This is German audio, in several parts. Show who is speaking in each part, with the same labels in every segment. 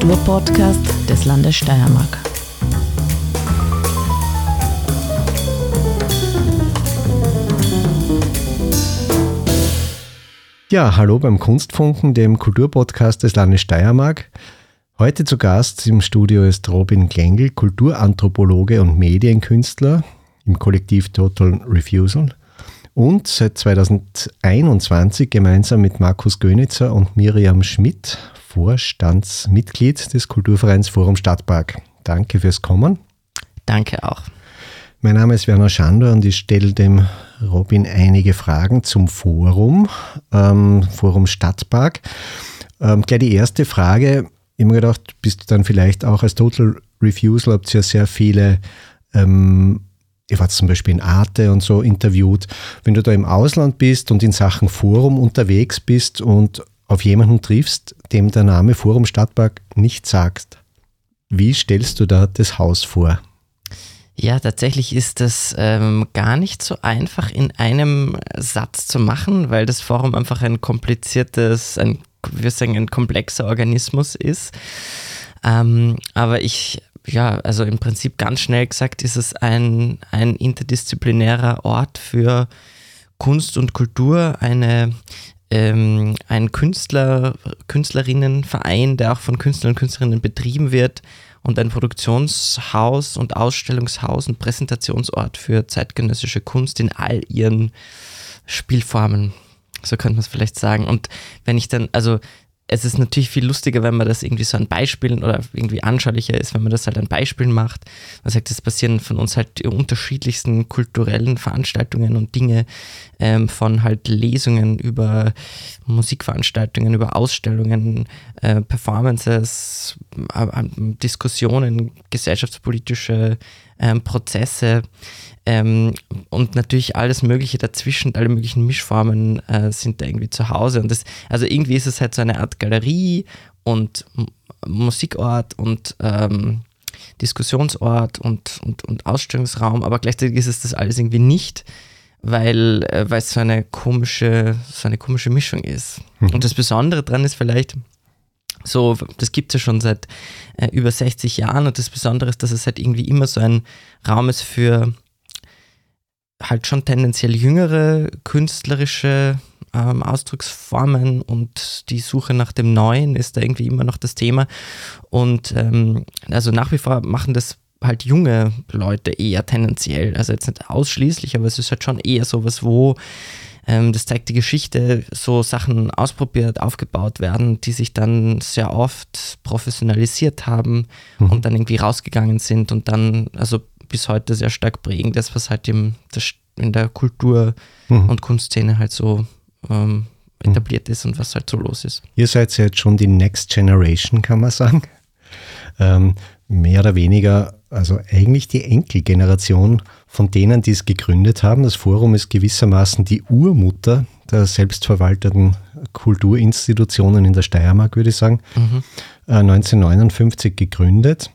Speaker 1: Kulturpodcast des Landes Steiermark.
Speaker 2: Ja, hallo beim Kunstfunken, dem Kulturpodcast des Landes Steiermark. Heute zu Gast im Studio ist Robin Klengel, Kulturanthropologe und Medienkünstler im Kollektiv Total Refusal und seit 2021 gemeinsam mit Markus Gönitzer und Miriam Schmidt Vorstandsmitglied des Kulturvereins Forum Stadtpark. Danke fürs Kommen.
Speaker 3: Danke auch.
Speaker 2: Mein Name ist Werner Schandor und ich stelle dem Robin einige Fragen zum Forum, ähm, Forum Stadtpark. Ähm, gleich die erste Frage immer gedacht, bist du dann vielleicht auch als Total Refusal, habt ihr ja sehr viele, ähm, ich war zum Beispiel in Arte und so interviewt, wenn du da im Ausland bist und in Sachen Forum unterwegs bist und auf jemanden triffst, dem der Name Forum Stadtpark nicht sagt, wie stellst du da das Haus vor?
Speaker 3: Ja, tatsächlich ist das ähm, gar nicht so einfach in einem Satz zu machen, weil das Forum einfach ein kompliziertes, ein wir sagen, ein komplexer Organismus ist. Ähm, aber ich, ja, also im Prinzip ganz schnell gesagt, ist es ein, ein interdisziplinärer Ort für Kunst und Kultur, eine, ähm, ein Künstler, Künstlerinnenverein, der auch von Künstlern und Künstlerinnen betrieben wird und ein Produktionshaus und Ausstellungshaus und Präsentationsort für zeitgenössische Kunst in all ihren Spielformen. So könnte man es vielleicht sagen. Und wenn ich dann, also es ist natürlich viel lustiger, wenn man das irgendwie so an Beispielen oder irgendwie anschaulicher ist, wenn man das halt an Beispielen macht. Man sagt, es passieren von uns halt die unterschiedlichsten kulturellen Veranstaltungen und Dinge, ähm, von halt Lesungen über Musikveranstaltungen, über Ausstellungen, äh, Performances, äh, Diskussionen, gesellschaftspolitische äh, Prozesse ähm, und natürlich alles Mögliche dazwischen, alle möglichen Mischformen äh, sind da irgendwie zu Hause. Und das, also irgendwie ist es halt so eine Art Galerie und M Musikort und ähm, Diskussionsort und, und, und Ausstellungsraum, aber gleichzeitig ist es das alles irgendwie nicht, weil, äh, weil es so eine komische, so eine komische Mischung ist. Mhm. Und das Besondere daran ist vielleicht, so, das gibt es ja schon seit äh, über 60 Jahren und das Besondere ist, dass es halt irgendwie immer so ein Raum ist für halt schon tendenziell jüngere künstlerische ähm, Ausdrucksformen und die Suche nach dem Neuen ist da irgendwie immer noch das Thema. Und ähm, also nach wie vor machen das halt junge Leute eher tendenziell. Also jetzt nicht ausschließlich, aber es ist halt schon eher sowas, wo ähm, das zeigt die Geschichte, so Sachen ausprobiert, aufgebaut werden, die sich dann sehr oft professionalisiert haben mhm. und dann irgendwie rausgegangen sind und dann, also bis heute sehr stark prägen, das, was halt im, das, in der Kultur- mhm. und Kunstszene halt so ähm, mhm. etabliert ist und was halt so los ist.
Speaker 2: Ihr seid ja jetzt schon die Next Generation, kann man sagen. Ähm, mehr oder weniger, also eigentlich die Enkelgeneration von denen, die es gegründet haben. Das Forum ist gewissermaßen die Urmutter der selbstverwalteten Kulturinstitutionen in der Steiermark, würde ich sagen. Mhm. Äh, 1959 gegründet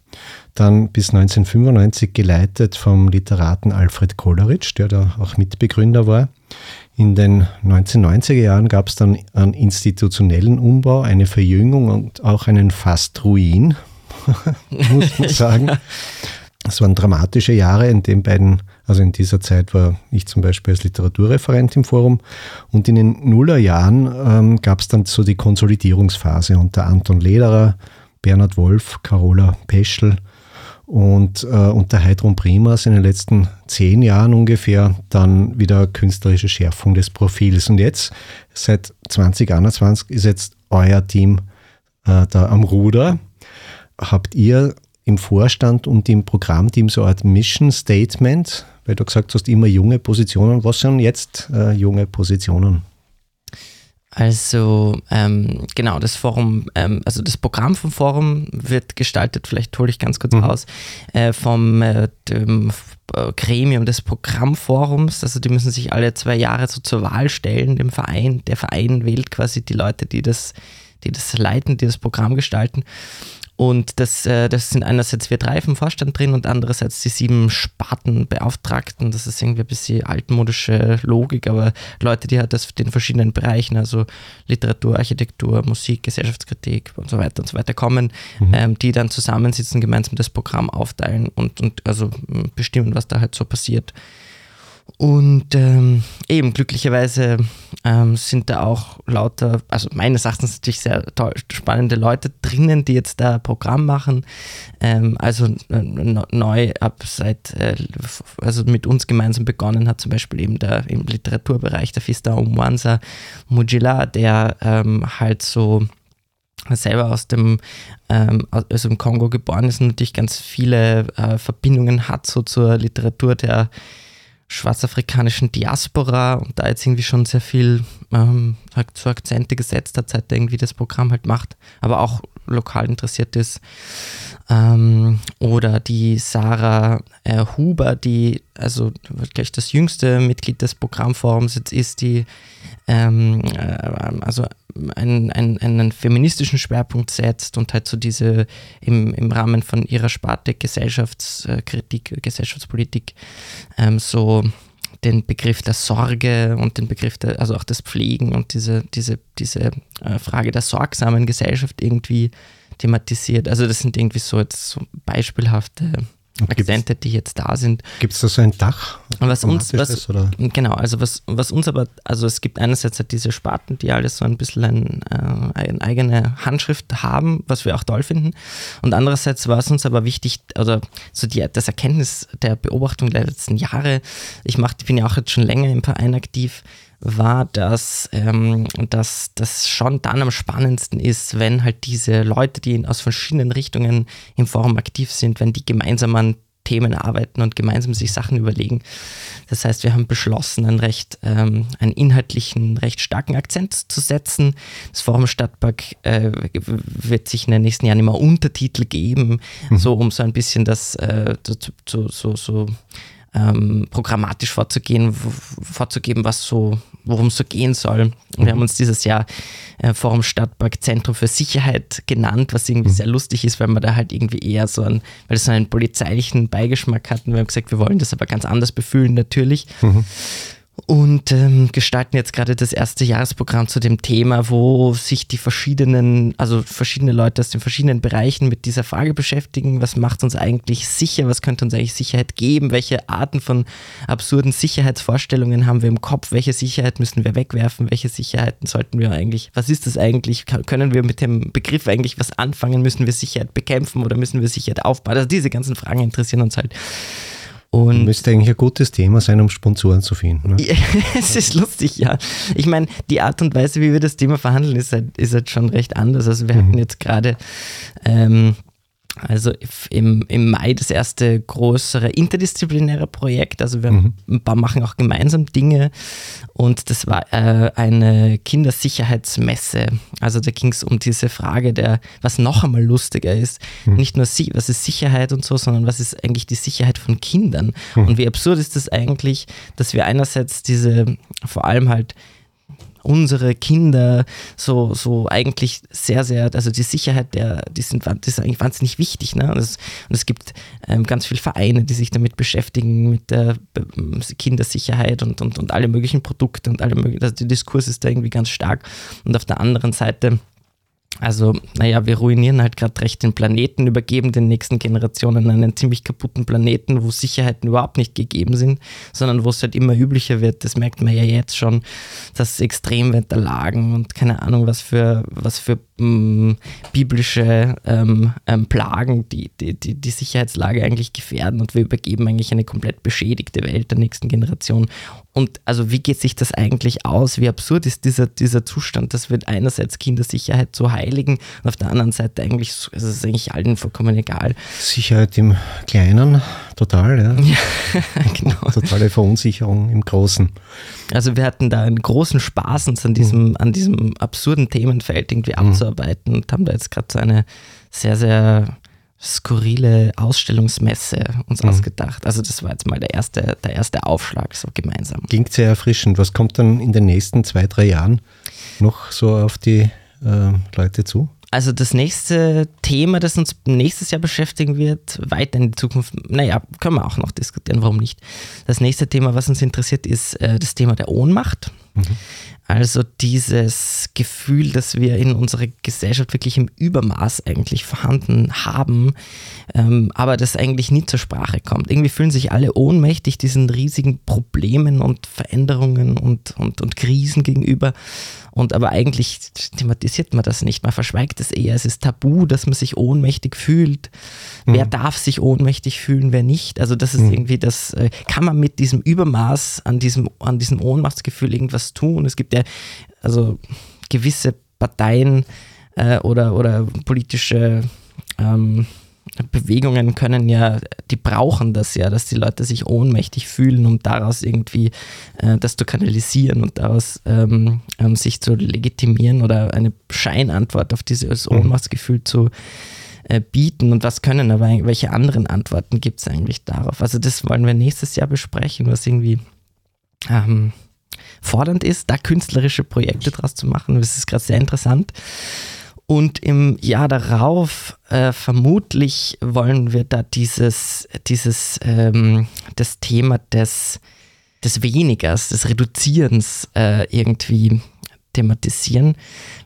Speaker 2: dann bis 1995 geleitet vom Literaten Alfred Kolleritsch, der da auch Mitbegründer war. In den 1990er Jahren gab es dann einen institutionellen Umbau, eine Verjüngung und auch einen Fast-Ruin, muss man sagen. Es waren dramatische Jahre, in den beiden, also in dieser Zeit war ich zum Beispiel als Literaturreferent im Forum und in den Nullerjahren ähm, gab es dann so die Konsolidierungsphase unter Anton Lederer, Bernhard Wolf, Carola Peschel und äh, unter Heidrun Primas in den letzten zehn Jahren ungefähr dann wieder künstlerische Schärfung des Profils. Und jetzt, seit 2021, ist jetzt euer Team äh, da am Ruder. Habt ihr im Vorstand und im Programmteam so eine Art Mission Statement, weil du gesagt hast, immer junge Positionen. Was sind jetzt äh, junge Positionen?
Speaker 3: Also ähm, genau, das Forum, ähm, also das Programm vom Forum wird gestaltet, vielleicht hole ich ganz kurz mhm. aus, äh, vom äh, dem äh, Gremium des Programmforums. Also die müssen sich alle zwei Jahre so zur Wahl stellen, dem Verein. Der Verein wählt quasi die Leute, die das, die das leiten, die das Programm gestalten. Und das, äh, das sind einerseits wir drei vom Vorstand drin und andererseits die sieben Spartenbeauftragten. Das ist irgendwie ein bisschen altmodische Logik, aber Leute, die halt das den verschiedenen Bereichen, also Literatur, Architektur, Musik, Gesellschaftskritik und so weiter und so weiter kommen, mhm. ähm, die dann zusammensitzen, gemeinsam das Programm aufteilen und, und also bestimmen, was da halt so passiert. Und ähm, eben glücklicherweise ähm, sind da auch lauter, also meines Erachtens natürlich sehr toll, spannende Leute drinnen, die jetzt da Programm machen. Ähm, also äh, neu ab seit, äh, also mit uns gemeinsam begonnen hat zum Beispiel eben der im Literaturbereich der Fista Umwanza Mujila, der ähm, halt so selber aus dem, ähm, also im Kongo geboren ist und natürlich ganz viele äh, Verbindungen hat so zur Literatur der schwarzafrikanischen Diaspora und da jetzt irgendwie schon sehr viel ähm, so Akzente gesetzt hat, seit er irgendwie das Programm halt macht, aber auch lokal interessiert ist. Ähm, oder die Sarah äh, Huber, die also gleich das jüngste Mitglied des Programmforums jetzt ist, die ähm, äh, also einen, einen, einen, feministischen Schwerpunkt setzt und halt so diese im, im Rahmen von ihrer Sparte Gesellschaftskritik, Gesellschaftspolitik ähm, so den Begriff der Sorge und den Begriff der, also auch des Pflegen und diese, diese, diese äh, Frage der sorgsamen Gesellschaft irgendwie thematisiert. Also das sind irgendwie so jetzt so beispielhafte Akzente, die jetzt da sind.
Speaker 2: Gibt es da so ein Dach?
Speaker 3: Was uns, was, oder? genau, also was, was uns aber, also es gibt einerseits halt diese Sparten, die alles so ein bisschen ein, äh, eine eigene Handschrift haben, was wir auch toll finden. Und andererseits war es uns aber wichtig, oder so die, das Erkenntnis der Beobachtung der letzten Jahre, ich, mach, ich bin ja auch jetzt schon länger im Verein aktiv, war, dass, ähm, dass das schon dann am spannendsten ist, wenn halt diese Leute, die aus verschiedenen Richtungen im Forum aktiv sind, wenn die gemeinsam an Themen arbeiten und gemeinsam sich Sachen überlegen. Das heißt, wir haben beschlossen, einen recht, ähm, einen inhaltlichen, recht starken Akzent zu setzen. Das Forum Stadtpark äh, wird sich in den nächsten Jahren immer Untertitel geben, mhm. so um so ein bisschen das äh, so, so, so ähm, programmatisch vorzugehen, vorzugeben, was so, worum es so gehen soll. Wir haben uns dieses Jahr äh, Forum Stadtpark Zentrum für Sicherheit genannt, was irgendwie mhm. sehr lustig ist, weil man da halt irgendwie eher so einen, weil es so einen polizeilichen Beigeschmack hat. Und wir haben gesagt, wir wollen das aber ganz anders befühlen natürlich. Mhm und ähm, gestalten jetzt gerade das erste Jahresprogramm zu dem Thema, wo sich die verschiedenen, also verschiedene Leute aus den verschiedenen Bereichen mit dieser Frage beschäftigen. Was macht uns eigentlich sicher? Was könnte uns eigentlich Sicherheit geben? Welche Arten von absurden Sicherheitsvorstellungen haben wir im Kopf? Welche Sicherheit müssen wir wegwerfen? Welche Sicherheiten sollten wir eigentlich, was ist das eigentlich? Können wir mit dem Begriff eigentlich was anfangen? Müssen wir Sicherheit bekämpfen oder müssen wir Sicherheit aufbauen? Also diese ganzen Fragen interessieren uns halt
Speaker 2: und Müsste eigentlich ein gutes Thema sein, um Sponsoren zu finden. Ne?
Speaker 3: es ist lustig, ja. Ich meine, die Art und Weise, wie wir das Thema verhandeln, ist halt, ist halt schon recht anders. Also wir mhm. hatten jetzt gerade ähm, also im, im Mai das erste größere interdisziplinäre Projekt. Also wir mhm. machen auch gemeinsam Dinge und das war äh, eine Kindersicherheitsmesse. Also da ging es um diese Frage der, was noch einmal lustiger ist, mhm. nicht nur was ist Sicherheit und so, sondern was ist eigentlich die Sicherheit von Kindern. Mhm. Und wie absurd ist das eigentlich, dass wir einerseits diese vor allem halt unsere Kinder so, so eigentlich sehr, sehr, also die Sicherheit der, die sind, das ist eigentlich wahnsinnig wichtig. Ne? Und, es, und es gibt ähm, ganz viele Vereine, die sich damit beschäftigen, mit der Kindersicherheit und, und, und alle möglichen Produkte und alle möglichen, also der Diskurs ist da irgendwie ganz stark. Und auf der anderen Seite also, naja, wir ruinieren halt gerade recht den Planeten, übergeben den nächsten Generationen einen ziemlich kaputten Planeten, wo Sicherheiten überhaupt nicht gegeben sind, sondern wo es halt immer üblicher wird. Das merkt man ja jetzt schon, dass Extremwetterlagen und keine Ahnung, was für, was für biblische ähm, ähm, Plagen die, die, die, die Sicherheitslage eigentlich gefährden und wir übergeben eigentlich eine komplett beschädigte Welt der nächsten Generation. Und also wie geht sich das eigentlich aus? Wie absurd ist dieser, dieser Zustand, dass wir einerseits Kindersicherheit so heiligen und auf der anderen Seite eigentlich, also es ist eigentlich allen vollkommen egal.
Speaker 2: Sicherheit im Kleinen, total, ja. ja genau. Totale Verunsicherung im Großen.
Speaker 3: Also wir hatten da einen großen Spaß, uns an diesem, mhm. an diesem absurden Themenfeld irgendwie mhm. abzuarbeiten und haben da jetzt gerade so eine sehr, sehr skurrile Ausstellungsmesse uns mhm. ausgedacht. Also das war jetzt mal der erste, der erste Aufschlag so gemeinsam.
Speaker 2: Klingt sehr erfrischend. Was kommt dann in den nächsten zwei, drei Jahren noch so auf die äh, Leute zu?
Speaker 3: Also das nächste Thema, das uns nächstes Jahr beschäftigen wird, weiter in die Zukunft, naja, können wir auch noch diskutieren, warum nicht. Das nächste Thema, was uns interessiert, ist äh, das Thema der Ohnmacht. Mhm. Also dieses Gefühl, dass wir in unserer Gesellschaft wirklich im Übermaß eigentlich vorhanden haben, ähm, aber das eigentlich nie zur Sprache kommt. Irgendwie fühlen sich alle ohnmächtig diesen riesigen Problemen und Veränderungen und, und, und Krisen gegenüber. Und aber eigentlich thematisiert man das nicht. Man verschweigt es eher. Es ist tabu, dass man sich ohnmächtig fühlt. Mhm. Wer darf sich ohnmächtig fühlen, wer nicht? Also das ist mhm. irgendwie das, äh, kann man mit diesem Übermaß an diesem, an diesem Ohnmachtsgefühl irgendwas tun? Es gibt ja also gewisse Parteien äh, oder, oder politische ähm, Bewegungen können ja, die brauchen das ja, dass die Leute sich ohnmächtig fühlen, um daraus irgendwie äh, das zu kanalisieren und daraus ähm, ähm, sich zu legitimieren oder eine Scheinantwort auf dieses mhm. Ohnmachtsgefühl zu äh, bieten. Und was können aber, welche anderen Antworten gibt es eigentlich darauf? Also das wollen wir nächstes Jahr besprechen, was irgendwie ähm, fordernd ist, da künstlerische Projekte draus zu machen. Das ist gerade sehr interessant. Und im Jahr darauf äh, vermutlich wollen wir da dieses, dieses ähm, das Thema des, des Wenigers, des Reduzierens äh, irgendwie thematisieren,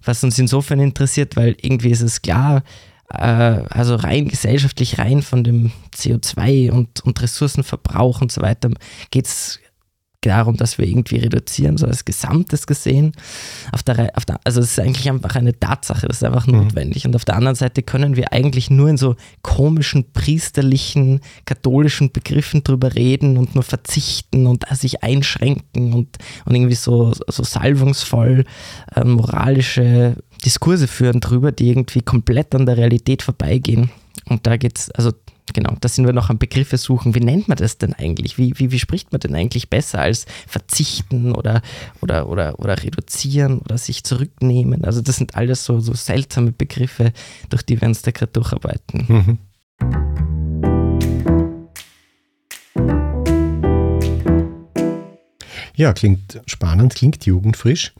Speaker 3: was uns insofern interessiert, weil irgendwie ist es klar, äh, also rein gesellschaftlich, rein von dem CO2 und, und Ressourcenverbrauch und so weiter, geht es darum, dass wir irgendwie reduzieren, so als Gesamtes gesehen. Auf der, auf der, also es ist eigentlich einfach eine Tatsache, das ist einfach mhm. notwendig. Und auf der anderen Seite können wir eigentlich nur in so komischen, priesterlichen, katholischen Begriffen drüber reden und nur verzichten und sich einschränken und, und irgendwie so, so salvungsvoll äh, moralische Diskurse führen drüber, die irgendwie komplett an der Realität vorbeigehen. Und da geht es, also genau, da sind wir noch am Begriffe suchen. Wie nennt man das denn eigentlich? Wie, wie, wie spricht man denn eigentlich besser als verzichten oder, oder, oder, oder reduzieren oder sich zurücknehmen? Also das sind alles so, so seltsame Begriffe, durch die wir uns da gerade durcharbeiten. Mhm.
Speaker 2: Ja, klingt spannend, klingt jugendfrisch.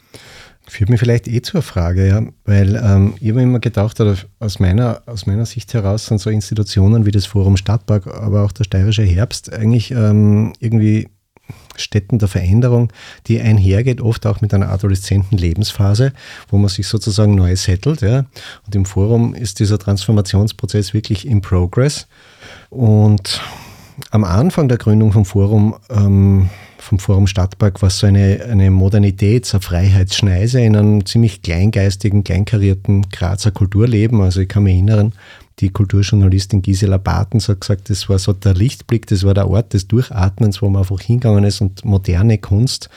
Speaker 2: Führt mich vielleicht eh zur Frage, ja, weil ähm, ich habe immer gedacht, oder aus meiner, aus meiner Sicht heraus sind so Institutionen wie das Forum Stadtpark, aber auch der Steirische Herbst eigentlich ähm, irgendwie Städten der Veränderung, die einhergeht, oft auch mit einer adoleszenten Lebensphase, wo man sich sozusagen neu settelt. Ja. Und im Forum ist dieser Transformationsprozess wirklich in Progress. Und am Anfang der Gründung vom Forum ähm, vom Forum Stadtpark war so eine, eine Modernitäts-, eine Freiheitsschneise in einem ziemlich kleingeistigen, kleinkarierten Grazer Kulturleben. Also ich kann mich erinnern, die Kulturjournalistin Gisela Bartens hat gesagt, das war so der Lichtblick, das war der Ort des Durchatmens, wo man einfach hingegangen ist und moderne Kunst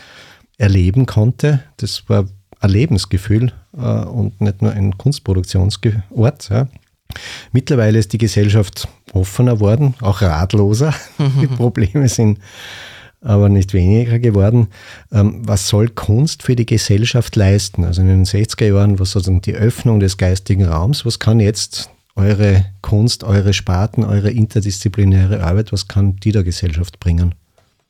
Speaker 2: erleben konnte. Das war ein Lebensgefühl äh, und nicht nur ein Kunstproduktionsort. Ja. Mittlerweile ist die Gesellschaft offener worden, auch ratloser. Die Probleme sind aber nicht weniger geworden. Ähm, was soll Kunst für die Gesellschaft leisten? Also in den 60er Jahren war sozusagen die Öffnung des geistigen Raums. Was kann jetzt eure Kunst, eure Sparten, eure interdisziplinäre Arbeit, was kann die der Gesellschaft bringen?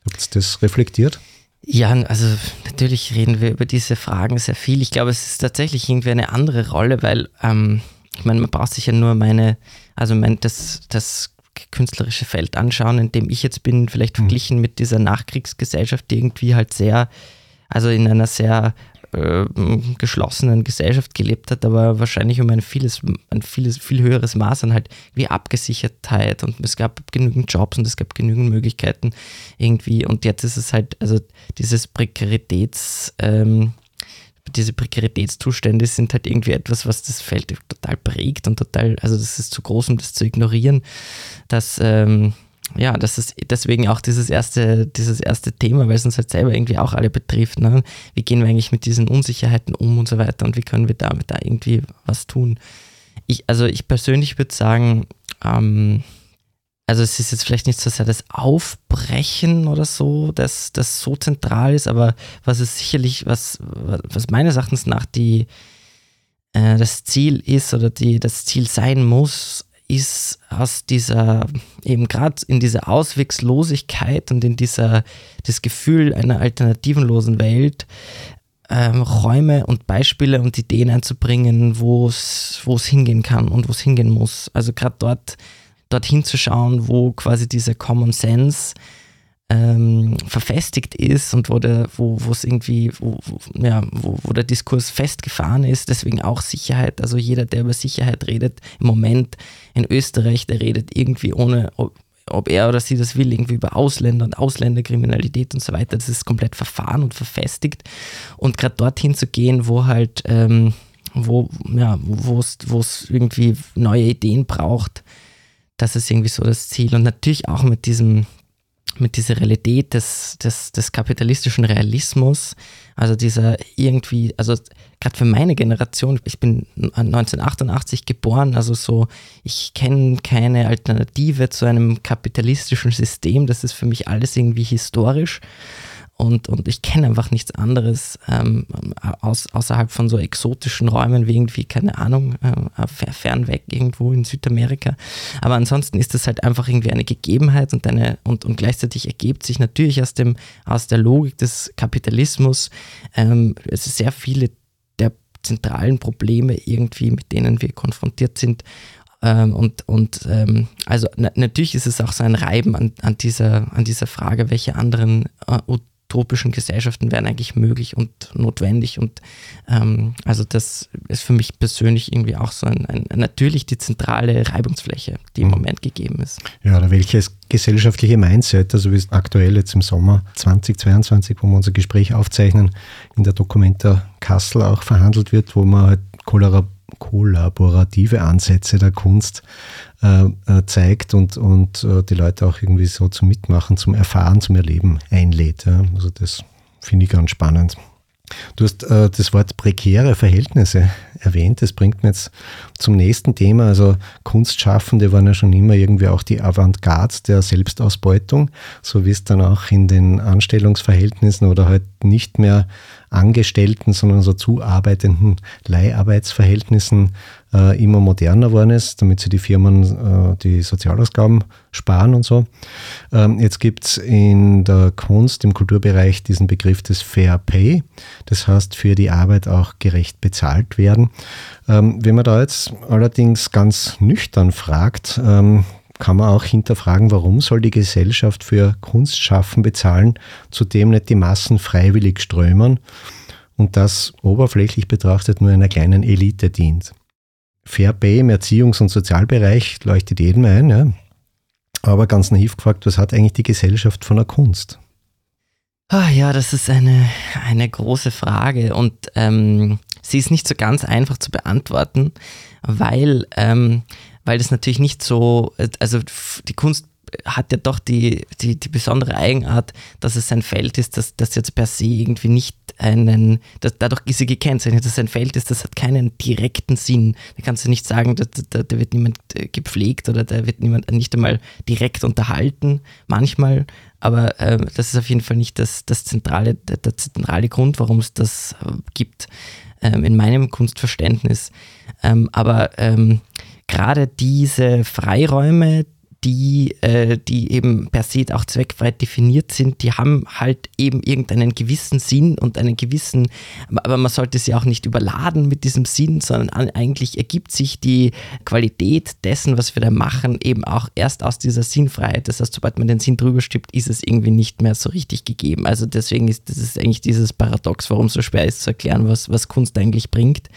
Speaker 2: Habt ihr das reflektiert?
Speaker 3: Ja, also natürlich reden wir über diese Fragen sehr viel. Ich glaube, es ist tatsächlich irgendwie eine andere Rolle, weil ähm, ich meine, man braucht sich ja nur meine, also mein, das, das künstlerische Feld anschauen, in dem ich jetzt bin, vielleicht mhm. verglichen mit dieser Nachkriegsgesellschaft, die irgendwie halt sehr, also in einer sehr äh, geschlossenen Gesellschaft gelebt hat, aber wahrscheinlich um ein vieles, ein vieles, viel höheres Maß an halt wie Abgesichertheit und es gab genügend Jobs und es gab genügend Möglichkeiten irgendwie und jetzt ist es halt, also dieses Prekaritäts, ähm, diese Prekaritätszustände sind halt irgendwie etwas, was das Feld total prägt und total, also das ist zu groß, um das zu ignorieren, dass, ähm, ja, das ist deswegen auch dieses erste, dieses erste Thema, weil es uns halt selber irgendwie auch alle betrifft. Ne? Wie gehen wir eigentlich mit diesen Unsicherheiten um und so weiter und wie können wir damit da irgendwie was tun? Ich, also ich persönlich würde sagen, ähm, also es ist jetzt vielleicht nicht so sehr das Aufbrechen oder so, dass das so zentral ist, aber was es sicherlich, was, was meines Erachtens nach die, äh, das Ziel ist oder die, das Ziel sein muss, ist aus dieser, eben gerade in dieser Auswegslosigkeit und in dieser, das Gefühl einer alternativenlosen Welt, ähm, Räume und Beispiele und Ideen einzubringen, wo es hingehen kann und wo es hingehen muss. Also gerade dort, dorthin zu schauen, wo quasi dieser Common Sense ähm, verfestigt ist und wo der, wo es irgendwie, wo, wo, ja, wo, wo der Diskurs festgefahren ist, deswegen auch Sicherheit. Also jeder, der über Sicherheit redet, im Moment in Österreich, der redet irgendwie ohne, ob er oder sie das will, irgendwie über Ausländer und Ausländerkriminalität und so weiter. Das ist komplett verfahren und verfestigt. Und gerade dorthin zu gehen, wo halt, ähm, wo, ja, wo es irgendwie neue Ideen braucht, das ist irgendwie so das Ziel. Und natürlich auch mit diesem, mit dieser Realität des, des, des kapitalistischen Realismus, also dieser irgendwie, also gerade für meine Generation, ich bin 1988 geboren, also so, ich kenne keine Alternative zu einem kapitalistischen System, das ist für mich alles irgendwie historisch und, und ich kenne einfach nichts anderes ähm, aus, außerhalb von so exotischen Räumen wie irgendwie, keine Ahnung, äh, fernweg irgendwo in Südamerika. Aber ansonsten ist das halt einfach irgendwie eine Gegebenheit und, eine, und, und gleichzeitig ergibt sich natürlich aus, dem, aus der Logik des Kapitalismus ähm, sehr viele der zentralen Probleme irgendwie, mit denen wir konfrontiert sind, ähm, und, und ähm, also na, natürlich ist es auch so ein Reiben an, an, dieser, an dieser Frage, welche anderen äh, utopischen Gesellschaften wären eigentlich möglich und notwendig. Und ähm, also das ist für mich persönlich irgendwie auch so ein, ein natürlich die zentrale Reibungsfläche, die im mhm. Moment gegeben ist.
Speaker 2: Ja, oder welches gesellschaftliche Mindset, also wie es aktuell jetzt im Sommer 2022, wo wir unser Gespräch aufzeichnen, in der Dokumenta Kassel auch verhandelt wird, wo man halt kollaborative Ansätze der Kunst äh, äh, zeigt und, und äh, die Leute auch irgendwie so zum Mitmachen, zum Erfahren, zum Erleben einlädt. Also das finde ich ganz spannend. Du hast das Wort prekäre Verhältnisse erwähnt. Das bringt mir jetzt zum nächsten Thema. Also Kunstschaffende waren ja schon immer irgendwie auch die Avantgarde der Selbstausbeutung, so wie es dann auch in den Anstellungsverhältnissen oder halt nicht mehr Angestellten, sondern so zuarbeitenden Leiharbeitsverhältnissen äh, immer moderner geworden ist, damit sie die Firmen äh, die Sozialausgaben sparen und so. Ähm, jetzt gibt es in der Kunst, im Kulturbereich diesen Begriff des Fair Pay. Das heißt, für die Arbeit auch gerecht bezahlt werden. Ähm, wenn man da jetzt allerdings ganz nüchtern fragt, ähm, kann man auch hinterfragen, warum soll die Gesellschaft für Kunstschaffen bezahlen, zu dem nicht die Massen freiwillig strömen und das oberflächlich betrachtet nur einer kleinen Elite dient. Fair Pay im Erziehungs- und Sozialbereich leuchtet jedem ein, ja. aber ganz naiv gefragt, was hat eigentlich die Gesellschaft von der Kunst?
Speaker 3: Ah, ja, das ist eine, eine große Frage und ähm, sie ist nicht so ganz einfach zu beantworten, weil, ähm, weil das natürlich nicht so, also die Kunst hat ja doch die, die, die besondere Eigenart, dass es ein Feld ist, das, das jetzt per se irgendwie nicht einen, das, dadurch ist sie gekennzeichnet, dass es ein Feld ist, das hat keinen direkten Sinn. Da kannst du nicht sagen, da, da, da wird niemand äh, gepflegt oder da wird niemand nicht einmal direkt unterhalten, manchmal, aber äh, das ist auf jeden Fall nicht das, das zentrale, der, der zentrale Grund, warum es das äh, gibt, ähm, in meinem Kunstverständnis. Ähm, aber ähm, gerade diese Freiräume, die, äh, die eben per se auch zweckfrei definiert sind, die haben halt eben irgendeinen gewissen Sinn und einen gewissen, aber man sollte sie auch nicht überladen mit diesem Sinn, sondern eigentlich ergibt sich die Qualität dessen, was wir da machen, eben auch erst aus dieser Sinnfreiheit. Das heißt, sobald man den Sinn drüber stippt, ist es irgendwie nicht mehr so richtig gegeben. Also deswegen ist das ist eigentlich dieses Paradox, warum es so schwer ist zu erklären, was, was Kunst eigentlich bringt.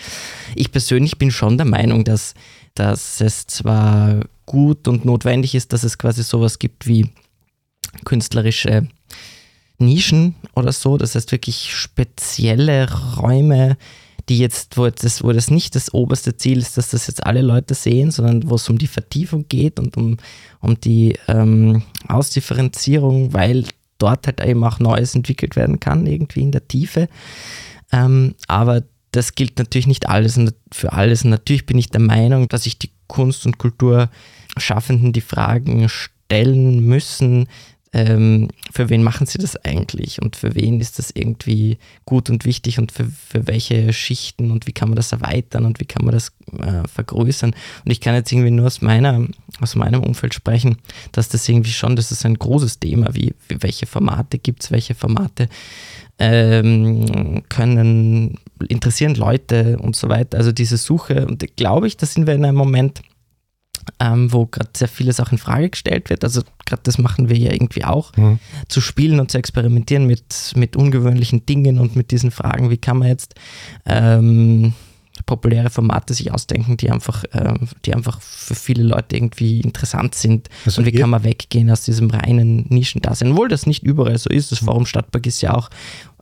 Speaker 3: Ich persönlich bin schon der Meinung, dass dass es zwar gut und notwendig ist, dass es quasi sowas gibt wie künstlerische Nischen oder so, das heißt wirklich spezielle Räume, die jetzt, wo das, wo das nicht das oberste Ziel ist, dass das jetzt alle Leute sehen, sondern wo es um die Vertiefung geht und um, um die ähm, Ausdifferenzierung, weil dort halt eben auch Neues entwickelt werden kann, irgendwie in der Tiefe. Ähm, aber das gilt natürlich nicht alles für alles. Natürlich bin ich der Meinung, dass sich die Kunst- und Kulturschaffenden die Fragen stellen müssen, ähm, für wen machen sie das eigentlich und für wen ist das irgendwie gut und wichtig und für, für welche Schichten und wie kann man das erweitern und wie kann man das äh, vergrößern. Und ich kann jetzt irgendwie nur aus, meiner, aus meinem Umfeld sprechen, dass das irgendwie schon, das ist ein großes Thema, wie, wie welche Formate gibt es, welche Formate ähm, können, interessieren Leute und so weiter. Also diese Suche, und glaube ich, da sind wir in einem Moment, ähm, wo gerade sehr vieles auch in Frage gestellt wird. Also gerade das machen wir ja irgendwie auch, mhm. zu spielen und zu experimentieren mit, mit ungewöhnlichen Dingen und mit diesen Fragen, wie kann man jetzt ähm, populäre Formate sich ausdenken, die einfach, äh, die einfach für viele Leute irgendwie interessant sind. Also und wie kann man weggehen aus diesem reinen Nischendasein? Obwohl das nicht überall so ist. Das mhm. Forum Stadtpark ist ja auch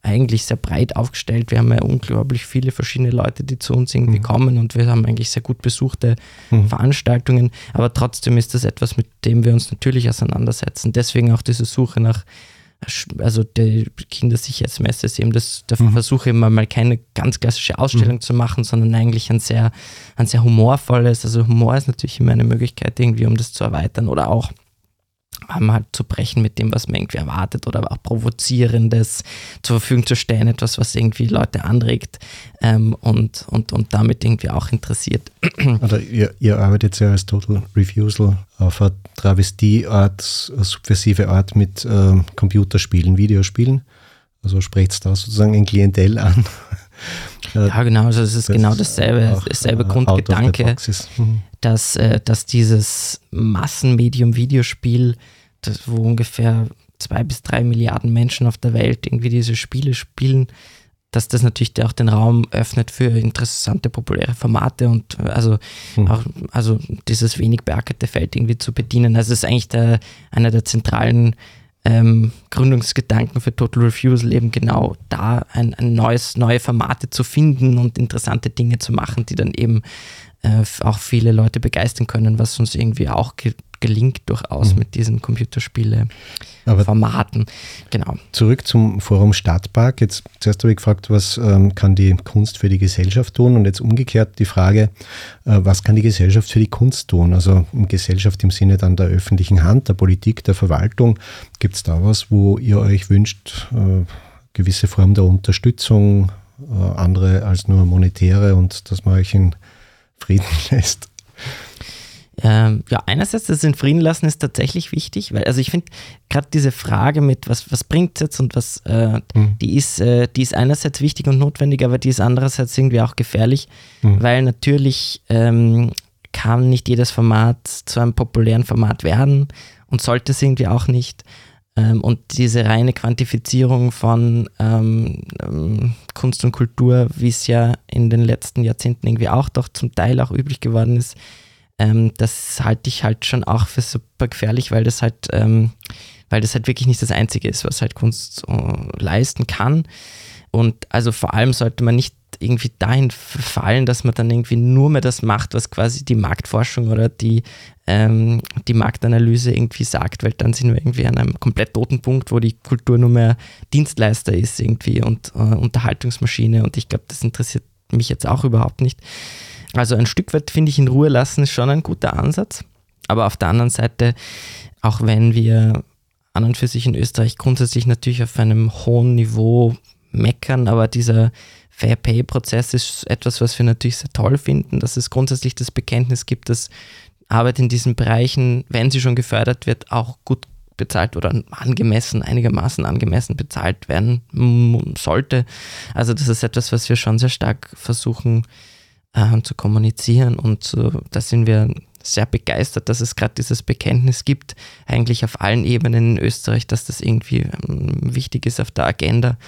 Speaker 3: eigentlich sehr breit aufgestellt. Wir haben ja unglaublich viele verschiedene Leute, die zu uns irgendwie mhm. kommen und wir haben eigentlich sehr gut besuchte mhm. Veranstaltungen. Aber trotzdem ist das etwas, mit dem wir uns natürlich auseinandersetzen. Deswegen auch diese Suche nach also der Kindersicherheitsmesse ist eben das, der mhm. Versuch immer mal keine ganz klassische Ausstellung mhm. zu machen, sondern eigentlich ein sehr, ein sehr humorvolles, also Humor ist natürlich immer eine Möglichkeit irgendwie, um das zu erweitern oder auch haben halt zu brechen mit dem, was man irgendwie erwartet oder auch Provozierendes zur Verfügung zu stellen, etwas, was irgendwie Leute anregt ähm, und, und, und damit irgendwie auch interessiert.
Speaker 2: Oder ihr, ihr arbeitet ja als Total Refusal auf eine Travestie-Art, subversive Art mit ähm, Computerspielen, Videospielen. Also spricht da sozusagen ein Klientel an.
Speaker 3: Ja, genau, also es ist das genau dasselbe, dasselbe Grundgedanke, mhm. dass, äh, dass dieses Massenmedium Videospiel, das, wo ungefähr zwei bis drei Milliarden Menschen auf der Welt irgendwie diese Spiele spielen, dass das natürlich auch den Raum öffnet für interessante, populäre Formate und äh, also mhm. auch also dieses wenig beackerte Feld irgendwie zu bedienen. Also es ist eigentlich der, einer der zentralen ähm, Gründungsgedanken für Total Refusal eben genau da ein, ein neues, neue Formate zu finden und interessante Dinge zu machen, die dann eben äh, auch viele Leute begeistern können, was uns irgendwie auch gelingt durchaus mhm. mit diesen Computerspiele-Formaten. Genau.
Speaker 2: Zurück zum Forum Stadtpark. Jetzt zuerst habe ich gefragt, was ähm, kann die Kunst für die Gesellschaft tun? Und jetzt umgekehrt die Frage, äh, was kann die Gesellschaft für die Kunst tun? Also Gesellschaft im Sinne dann der öffentlichen Hand, der Politik, der Verwaltung. Gibt es da was, wo ihr euch wünscht, äh, gewisse Form der Unterstützung, äh, andere als nur monetäre und dass man euch in Frieden lässt?
Speaker 3: Ähm, ja, einerseits das in Frieden lassen ist tatsächlich wichtig, weil also ich finde gerade diese Frage mit was, was bringt es jetzt und was, äh, mhm. die, ist, äh, die ist einerseits wichtig und notwendig, aber die ist andererseits irgendwie auch gefährlich, mhm. weil natürlich ähm, kann nicht jedes Format zu einem populären Format werden und sollte es irgendwie auch nicht. Ähm, und diese reine Quantifizierung von ähm, ähm, Kunst und Kultur, wie es ja in den letzten Jahrzehnten irgendwie auch doch zum Teil auch üblich geworden ist, ähm, das halte ich halt schon auch für super gefährlich, weil das halt, ähm, weil das halt wirklich nicht das Einzige ist, was halt Kunst äh, leisten kann. Und also vor allem sollte man nicht irgendwie dahin fallen, dass man dann irgendwie nur mehr das macht, was quasi die Marktforschung oder die, ähm, die Marktanalyse irgendwie sagt, weil dann sind wir irgendwie an einem komplett toten Punkt, wo die Kultur nur mehr Dienstleister ist irgendwie und äh, Unterhaltungsmaschine und ich glaube, das interessiert mich jetzt auch überhaupt nicht. Also ein Stück weit finde ich in Ruhe lassen ist schon ein guter Ansatz. Aber auf der anderen Seite, auch wenn wir an und für sich in Österreich grundsätzlich natürlich auf einem hohen Niveau meckern, aber dieser Fair Pay-Prozess ist etwas, was wir natürlich sehr toll finden, dass es grundsätzlich das Bekenntnis gibt, dass Arbeit in diesen Bereichen, wenn sie schon gefördert wird, auch gut bezahlt oder angemessen, einigermaßen angemessen bezahlt werden sollte. Also das ist etwas, was wir schon sehr stark versuchen äh, zu kommunizieren und zu, da sind wir sehr begeistert, dass es gerade dieses Bekenntnis gibt, eigentlich auf allen Ebenen in Österreich, dass das irgendwie ähm, wichtig ist auf der Agenda,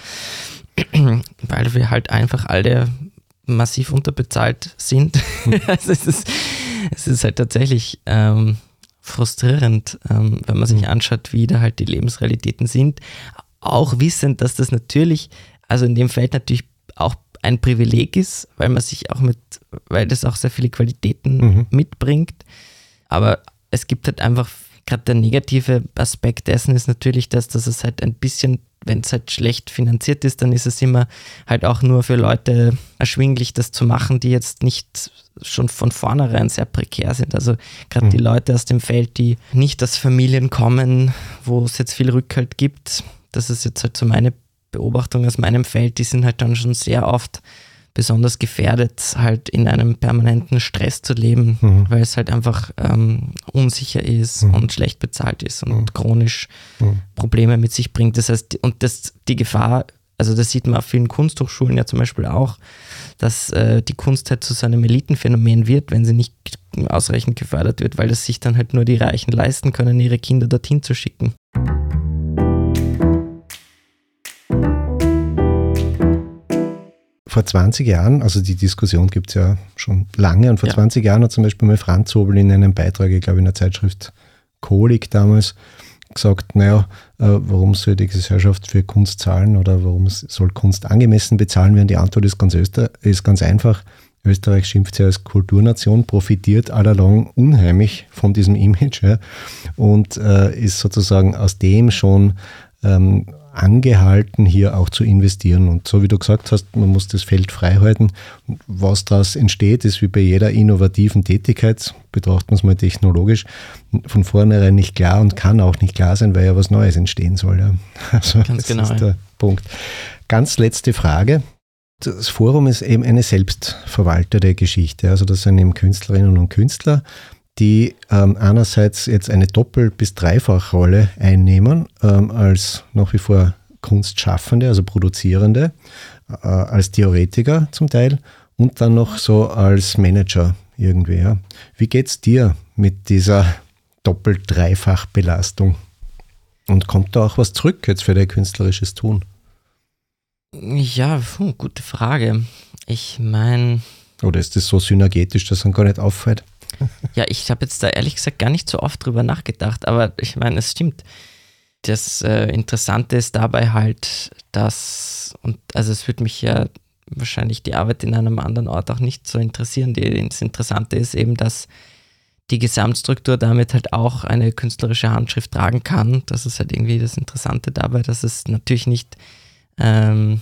Speaker 3: weil wir halt einfach alle massiv unterbezahlt sind. also es, ist, es ist halt tatsächlich ähm, frustrierend, ähm, wenn man sich anschaut, wie da halt die Lebensrealitäten sind. Auch wissend, dass das natürlich, also in dem Feld natürlich auch ein Privileg ist, weil man sich auch mit, weil das auch sehr viele Qualitäten mhm. mitbringt. Aber es gibt halt einfach, gerade der negative Aspekt dessen ist natürlich das, dass es halt ein bisschen wenn es halt schlecht finanziert ist, dann ist es immer halt auch nur für Leute erschwinglich, das zu machen, die jetzt nicht schon von vornherein sehr prekär sind. Also gerade mhm. die Leute aus dem Feld, die nicht aus Familien kommen, wo es jetzt viel Rückhalt gibt, das ist jetzt halt so meine Beobachtung aus meinem Feld, die sind halt dann schon sehr oft besonders gefährdet, halt in einem permanenten Stress zu leben, mhm. weil es halt einfach ähm, unsicher ist mhm. und schlecht bezahlt ist und mhm. chronisch mhm. Probleme mit sich bringt. Das heißt, und das, die Gefahr, also das sieht man auf vielen Kunsthochschulen ja zum Beispiel auch, dass äh, die Kunst halt zu so einem Elitenphänomen wird, wenn sie nicht ausreichend gefördert wird, weil das sich dann halt nur die Reichen leisten können, ihre Kinder dorthin zu schicken.
Speaker 2: Vor 20 Jahren, also die Diskussion gibt es ja schon lange, und vor ja. 20 Jahren hat zum Beispiel mal Franz Hobel in einem Beitrag, ich glaube in der Zeitschrift Kolik damals, gesagt, naja, äh, warum soll die Gesellschaft für Kunst zahlen oder warum soll Kunst angemessen bezahlen werden? Die Antwort ist ganz, Öster ist ganz einfach. Österreich schimpft sich als Kulturnation, profitiert allalong unheimlich von diesem Image ja, und äh, ist sozusagen aus dem schon ähm, angehalten, hier auch zu investieren. Und so wie du gesagt hast, man muss das Feld frei halten. Was daraus entsteht, ist wie bei jeder innovativen Tätigkeit, betrachten wir es mal technologisch, von vornherein nicht klar und kann auch nicht klar sein, weil ja was Neues entstehen soll. Ja. Also Ganz das genau. ist der Punkt. Ganz letzte Frage. Das Forum ist eben eine selbstverwaltete Geschichte. Also das sind eben Künstlerinnen und Künstler, die ähm, einerseits jetzt eine Doppel- bis Dreifachrolle einnehmen, ähm, als nach wie vor Kunstschaffende, also Produzierende, äh, als Theoretiker zum Teil und dann noch so als Manager irgendwie. Ja. Wie es dir mit dieser Doppel-Dreifach-Belastung? Und kommt da auch was zurück jetzt für dein künstlerisches Tun?
Speaker 3: Ja, puh, gute Frage. Ich meine.
Speaker 2: Oder ist das so synergetisch, dass man gar nicht auffällt?
Speaker 3: Ja, ich habe jetzt da ehrlich gesagt gar nicht so oft drüber nachgedacht, aber ich meine, es stimmt. Das äh, Interessante ist dabei halt, dass, und also es würde mich ja wahrscheinlich die Arbeit in einem anderen Ort auch nicht so interessieren. Die, das Interessante ist eben, dass die Gesamtstruktur damit halt auch eine künstlerische Handschrift tragen kann. Das ist halt irgendwie das Interessante dabei, dass es natürlich nicht, ähm,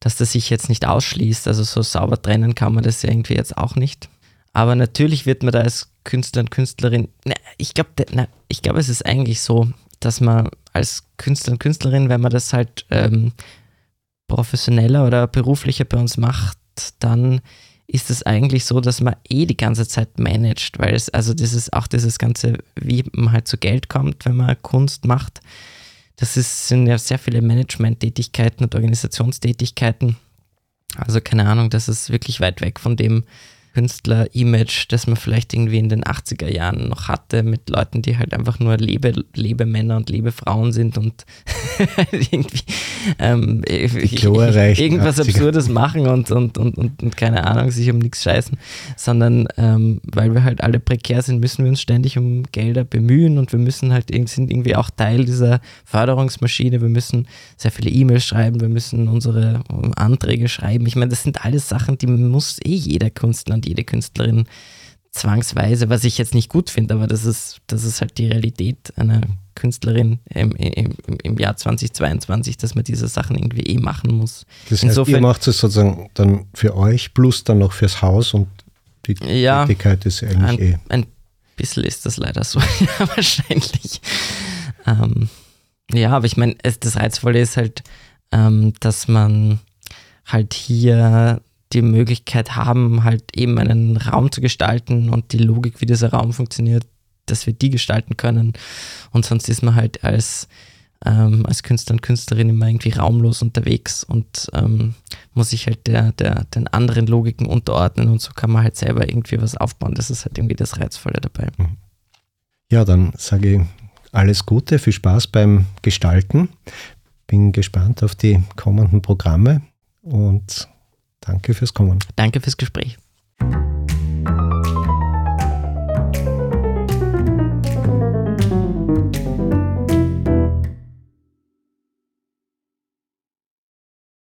Speaker 3: dass das sich jetzt nicht ausschließt. Also so sauber trennen kann man das ja irgendwie jetzt auch nicht. Aber natürlich wird man da als Künstler und Künstlerin, na, ich glaube, ich glaube, es ist eigentlich so, dass man als Künstler und Künstlerin, wenn man das halt ähm, professioneller oder beruflicher bei uns macht, dann ist es eigentlich so, dass man eh die ganze Zeit managt, weil es, also das ist auch dieses ganze, wie man halt zu Geld kommt, wenn man Kunst macht. Das ist, sind ja sehr viele Management-Tätigkeiten und Organisationstätigkeiten. Also keine Ahnung, das ist wirklich weit weg von dem, Künstler-Image, das man vielleicht irgendwie in den 80er Jahren noch hatte, mit Leuten, die halt einfach nur Lebe, Lebemänner und Lebefrauen sind und irgendwie ähm, irgendwas 80er. Absurdes machen und, und, und, und, und, keine Ahnung, sich um nichts scheißen, sondern ähm, weil wir halt alle prekär sind, müssen wir uns ständig um Gelder bemühen und wir müssen halt sind irgendwie auch Teil dieser Förderungsmaschine. Wir müssen sehr viele E-Mails schreiben, wir müssen unsere Anträge schreiben. Ich meine, das sind alles Sachen, die muss eh jeder Künstler und jede Künstlerin zwangsweise, was ich jetzt nicht gut finde, aber das ist, das ist halt die Realität einer Künstlerin im, im, im, Jahr 2022, dass man diese Sachen irgendwie eh machen muss.
Speaker 2: Das heißt, Insofern, ihr macht es sozusagen dann für euch plus dann noch fürs Haus und die ja, Tätigkeit ist eigentlich
Speaker 3: ein,
Speaker 2: eh.
Speaker 3: Ein bisschen ist das leider so, ja, wahrscheinlich. Ähm, ja, aber ich meine, das Reizvolle ist halt, ähm, dass man halt hier die Möglichkeit haben, halt eben einen Raum zu gestalten und die Logik, wie dieser Raum funktioniert, dass wir die gestalten können. Und sonst ist man halt als, ähm, als Künstler und Künstlerin immer irgendwie raumlos unterwegs und ähm, muss sich halt der, der, den anderen Logiken unterordnen und so kann man halt selber irgendwie was aufbauen. Das ist halt irgendwie das Reizvolle dabei. Mhm.
Speaker 2: Ja, dann sage ich alles Gute, viel Spaß beim Gestalten. Bin gespannt auf die kommenden Programme und Danke fürs Kommen.
Speaker 3: Danke fürs Gespräch.